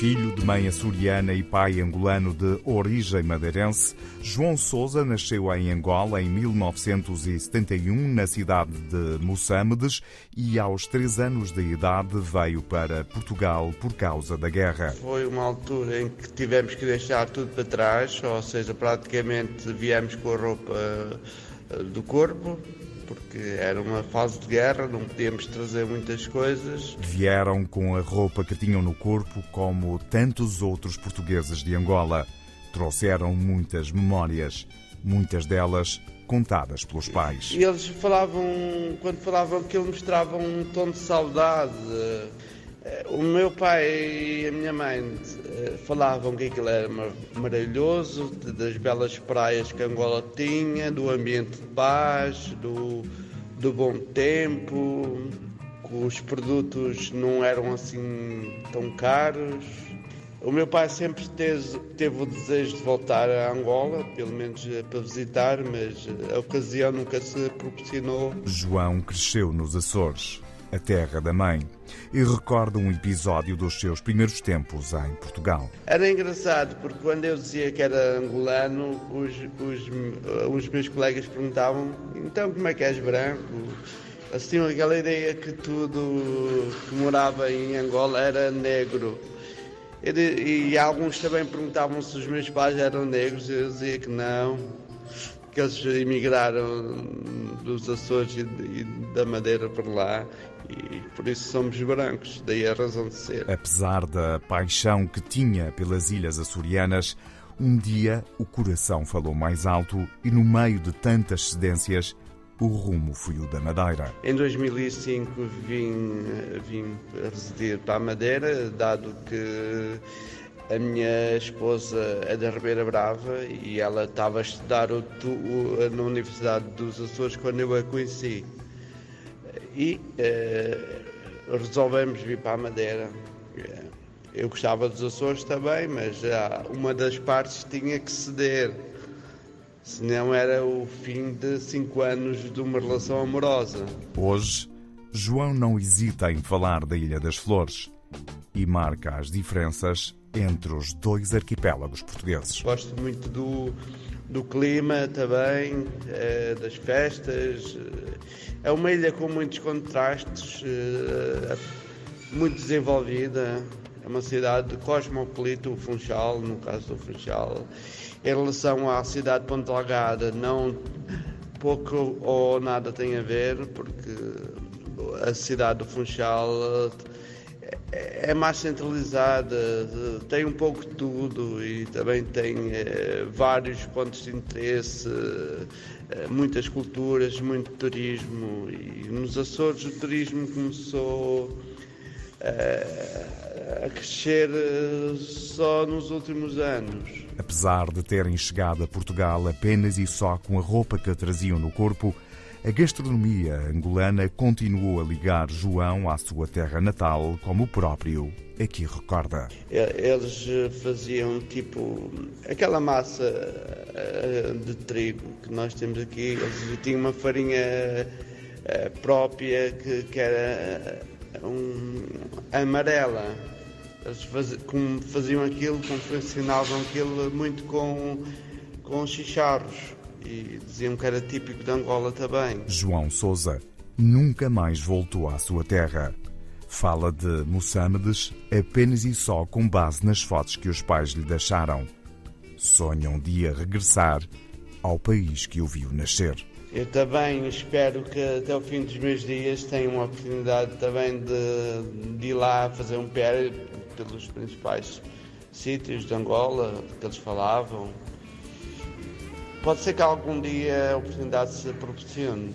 Filho de mãe açoriana e pai angolano de origem madeirense, João Souza nasceu em Angola em 1971, na cidade de Moçâmedes, e aos três anos de idade veio para Portugal por causa da guerra. Foi uma altura em que tivemos que deixar tudo para trás, ou seja, praticamente viemos com a roupa eh, do corpo, porque era uma fase de guerra, não podíamos trazer muitas coisas. Vieram com a roupa que tinham no corpo, como tantos outros portugueses de Angola. Trouxeram muitas memórias, muitas delas contadas pelos pais. E eles falavam, quando falavam aquilo, mostravam um tom de saudade. O meu pai e a minha mãe eh, falavam que aquilo era maravilhoso, das belas praias que Angola tinha, do ambiente de paz, do, do bom tempo, que os produtos não eram assim tão caros. O meu pai sempre teve, teve o desejo de voltar a Angola, pelo menos eh, para visitar, mas a ocasião nunca se proporcionou. João cresceu nos Açores a terra da mãe, e recorda um episódio dos seus primeiros tempos em Portugal. Era engraçado porque quando eu dizia que era angolano, os, os, os meus colegas perguntavam: então como é que és branco? Eles tinham aquela ideia que tudo que morava em Angola era negro. E, e alguns também perguntavam se os meus pais eram negros, eu dizia que não, que eles emigraram dos Açores e, e da Madeira para lá e por isso somos brancos, daí a razão de ser. Apesar da paixão que tinha pelas ilhas açorianas, um dia o coração falou mais alto e no meio de tantas cedências, o rumo foi o da Madeira. Em 2005 vim, vim residir para a Madeira, dado que a minha esposa é da Ribeira Brava e ela estava a estudar o, o, na Universidade dos Açores quando eu a conheci e uh, resolvemos vir para a Madeira. Eu gostava dos Açores também, mas já uma das partes tinha que ceder, senão era o fim de cinco anos de uma relação amorosa. Hoje, João não hesita em falar da Ilha das Flores e marca as diferenças entre os dois arquipélagos portugueses. Gosto muito do, do clima também, é, das festas. É uma ilha com muitos contrastes, é, muito desenvolvida. É uma cidade cosmopolita, o Funchal, no caso do Funchal. Em relação à cidade de Ponta Delgada, não pouco ou nada tem a ver, porque a cidade do Funchal é mais centralizada, tem um pouco de tudo e também tem é, vários pontos de interesse, é, muitas culturas, muito turismo. E nos Açores o turismo começou é, a crescer só nos últimos anos. Apesar de terem chegado a Portugal apenas e só com a roupa que traziam no corpo, a gastronomia angolana continuou a ligar João à sua terra natal, como o próprio aqui recorda. Eles faziam tipo aquela massa eh, de trigo que nós temos aqui, eles tinham uma farinha eh, própria que, que era eh, um, amarela. Eles faziam aquilo, confeccionavam aquilo muito com, com chicharros e diziam que era típico de Angola também. João Souza nunca mais voltou à sua terra. Fala de Moçâmedes apenas e só com base nas fotos que os pais lhe deixaram. Sonha um dia regressar ao país que o viu nascer. Eu também espero que até o fim dos meus dias tenha uma oportunidade também de, de ir lá fazer um pé pelos principais sítios de Angola que eles falavam, Pode ser que algum dia a oportunidade se proporcione.